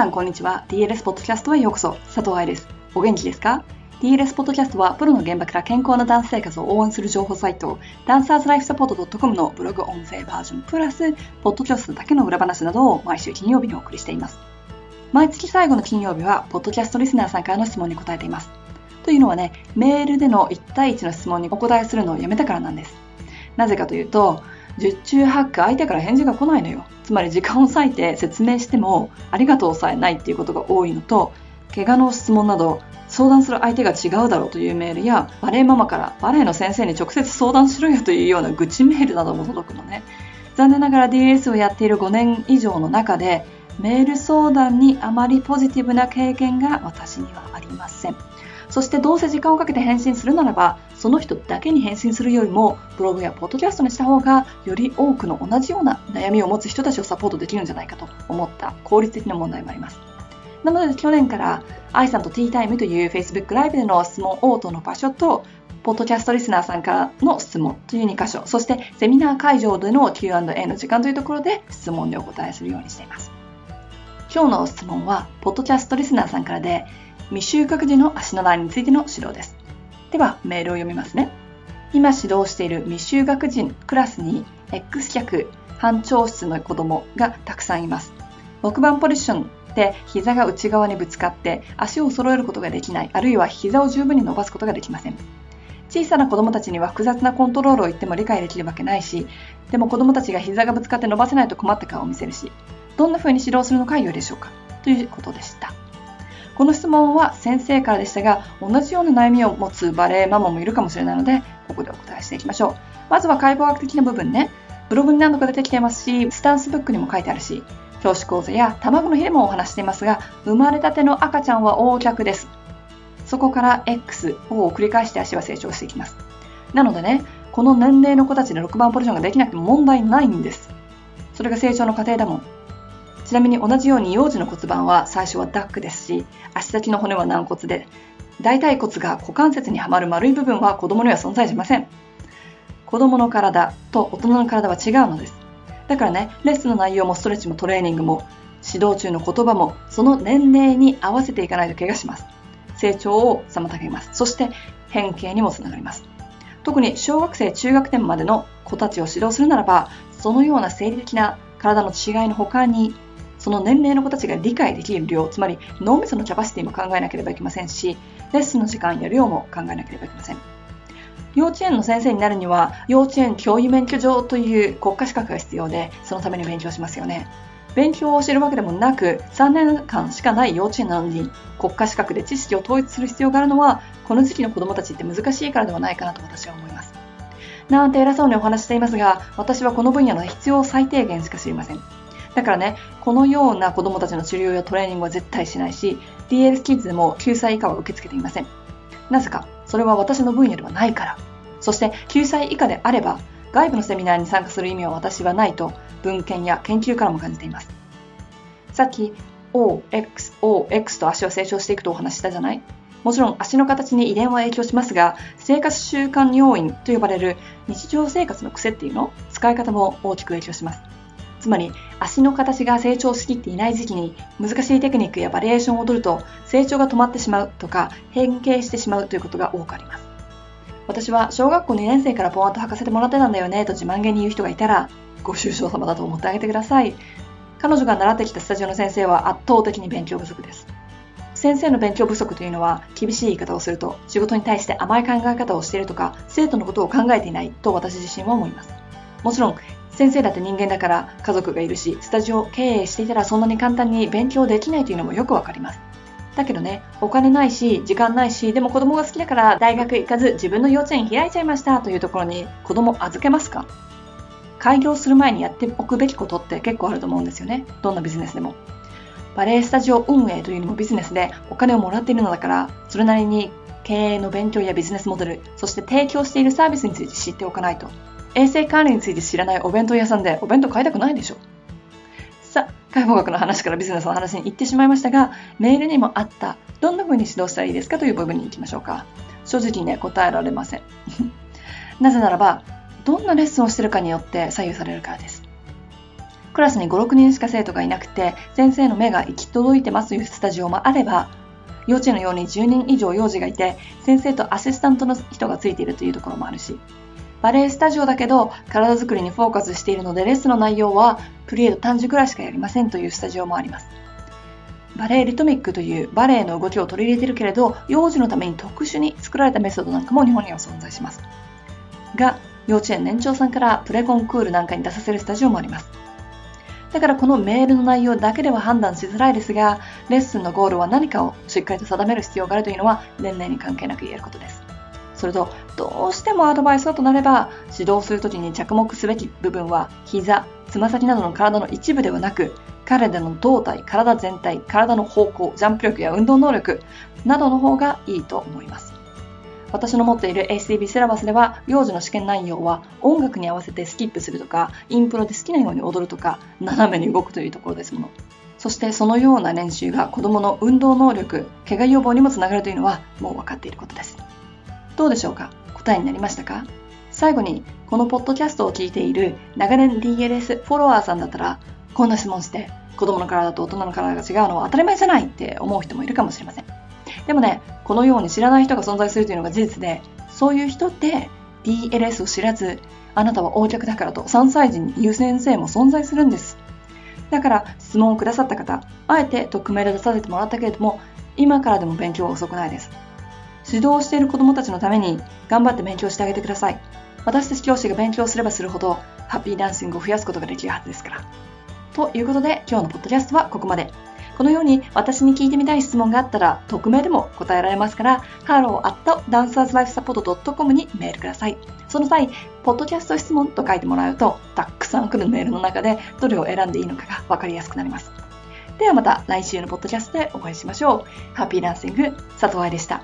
さんこんにちは。DLS ポッドキャストへようこそ。佐藤愛です。お元気ですか？DLS ポッドキャストはプロの現場から健康なダンス生活を応援する情報サイトダンサーズライフサポート .com のブログ音声バージョンプラスポッドキャストだけの裏話などを毎週金曜日にお送りしています。毎月最後の金曜日はポッドキャストリスナーさんからの質問に答えています。というのはねメールでの1対1の質問にお答えするのをやめたからなんです。なぜかというと十中八九相手から返事が来ないのよ。つまり時間を割いて説明してもありがとうさえないっていうことが多いのと怪我の質問など相談する相手が違うだろうというメールやバレエママからバレエの先生に直接相談しろよというような愚痴メールなども届くのね。残念ながら DS をやっている5年以上の中でメール相談にあまりポジティブな経験が私にはありません。そしてどうせ時間をかけて返信するならばその人だけに返信するよりもブログやポッドキャストにした方がより多くの同じような悩みを持つ人たちをサポートできるんじゃないかと思った効率的な問題もありますなので去年から愛さんとティータイムという Facebook ライブでの質問応答の場所とポッドキャストリスナーさんからの質問という2箇所、そしてセミナー会場での Q&A の時間というところで質問でお答えするようにしています。今日の質問は、ポッドキャストリスナーさんからで、未就学時の足のラインについての指導です。では、メールを読みますね。今指導している未就学児クラスに X 脚、半長質の子供がたくさんいます。6番ポジションで膝が内側にぶつかって足を揃えることができない、あるいは膝を十分に伸ばすことができません。小さな子供たちには複雑なコントロールを言っても理解できるわけないし、でも子供たちが膝がぶつかって伸ばせないと困った顔を見せるし、どんな風に指導するのか良いでしょうかということでした。この質問は先生からでしたが、同じような悩みを持つバレエママもいるかもしれないので、ここでお答えしていきましょう。まずは解剖学的な部分ね。ブログに何度か出てきてますし、スタンスブックにも書いてあるし、教師講座や卵の日でもお話していますが、生まれたての赤ちゃんは横脚です。そこから X を繰り返して足は成長していきます。なのでね、この年齢の子たちで6番ポジションができなくても問題ないんです。それが成長の過程だもん。ちなみに同じように幼児の骨盤は最初はダックですし、足先の骨は軟骨で、大腿骨が股関節にはまる丸い部分は子供には存在しません。子供の体と大人の体は違うのです。だからね、レッスンの内容もストレッチもトレーニングも指導中の言葉もその年齢に合わせていかないと怪我します。成長を妨げます。そして変形にもつながります。特に小学生、中学年までの子たちを指導するならば、そのような生理的な体の違いの他にその年齢の子たちが理解できる量、つまり脳みそのキャパシティも考えなければいけませんし、レッスンの時間や量も考えなければいけません。幼稚園の先生になるには、幼稚園教諭免許状という国家資格が必要で、そのために勉強しますよね。勉強を教えるわけでもなく、3年間しかない幼稚園なのに、国家資格で知識を統一する必要があるのは、この時期の子供たちって難しいからではないかなと私は思います。なんて偉そうにお話していますが、私はこの分野の必要最低限しか知りません。だからね、このような子供たちの治療やトレーニングは絶対しないし、DL キッズでも9歳以下は受け付けていません。なぜか、それは私の分野ではないから。そして9歳以下であれば、外部のセミナーに参加する意味は私はないと、文献や研究からも感じています。さっき、O、X、O、X と足は成長していくとお話したじゃない？もちろん足の形に遺伝は影響しますが、生活習慣要因と呼ばれる日常生活の癖っていうの？使い方も大きく影響します。つまり足の形が成長しきっていない時期に難しいテクニックやバリエーションを取ると成長が止まってしまうとか変形してしまうということが多くあります。私は小学校2年生からポワンと履かせてもらってたんだよねと自慢げに言う人がいたらご愁傷様だと思ってあげてください。彼女が習ってきたスタジオの先生は圧倒的に勉強不足です。先生の勉強不足というのは厳しい言い方をすると仕事に対して甘い考え方をしているとか生徒のことを考えていないと私自身は思います。もちろん先生だって人間だから家族がいるし、スタジオ経営していたらそんなに簡単に勉強できないというのもよくわかります。だけどね、お金ないし、時間ないし、でも子供が好きだから大学行かず自分の幼稚園開いちゃいましたというところに子供預けますか？開業する前にやっておくべきことって結構あると思うんですよね。どんなビジネスでも。バレエスタジオ運営というのもビジネスでお金をもらっているのだから、それなりに経営の勉強やビジネスモデル、そして提供しているサービスについて知っておかないと衛生管理について知らないお弁当屋さんでお弁当買いたくないでしょさあ、解剖学の話からビジネスの話に行ってしまいましたが、メールにもあった、どんな風に指導したらいいですかという部分に行きましょうか。正直ね、答えられません。なぜならば、どんなレッスンをしてるかによって左右されるからです。クラスに5、6人しか生徒がいなくて、先生の目が行き届いてますというスタジオもあれば、幼稚園のように10人以上幼児がいて、先生とアシスタントの人がついているというところもあるし、バレエスタジオだけど体作りにフォーカスしているのでレッスンの内容はプリエード短時くらいしかやりませんというスタジオもあります。バレエリトミックというバレエの動きを取り入れているけれど幼児のために特殊に作られたメソッドなんかも日本には存在します。が、幼稚園年長さんからプレコンクールなんかに出させるスタジオもあります。だからこのメールの内容だけでは判断しづらいですが、レッスンのゴールは何かをしっかりと定める必要があるというのは年齢に関係なく言えることです。それと、どうしてもアドバイスだとなれば、指導するときに着目すべき部分は、膝、つま先などの体の一部ではなく、彼らの胴体、体全体、体の方向、ジャンプ力や運動能力などの方がいいと思います。私の持っている ACB セラバスでは、幼児の試験内容は音楽に合わせてスキップするとか、インプロで好きなように踊るとか、斜めに動くというところですもの。そしてそのような練習が子供の運動能力、怪我予防にもつながるというのはもう分かっていることです。どうでしょうか？答えになりましたか？最後に、このポッドキャストを聞いている長年 DLS フォロワーさんだったら、こんな質問して、子供の体と大人の体が違うのは当たり前じゃないって思う人もいるかもしれません。でもね、このように知らない人が存在するというのが事実で、そういう人って DLS を知らず、あなたは横脚だからと3歳児に言う先生も存在するんです。だから質問をくださった方、あえて匿名で出させてもらったけれども、今からでも勉強は遅くないです。指導している子供たちのために頑張って勉強してあげてください。私たち教師が勉強すればするほど、ハッピーダンシングを増やすことができるはずですから。ということで、今日のポッドキャストはここまで。このように私に聞いてみたい質問があったら、匿名でも答えられますから、hello.dancerslifesupport.com にメールください。その際、ポッドキャスト質問と書いてもらうと、たくさん来るメールの中でどれを選んでいいのかがわかりやすくなります。ではまた来週のポッドキャストでお会いしましょう。ハッピーダンシング、佐藤愛でした。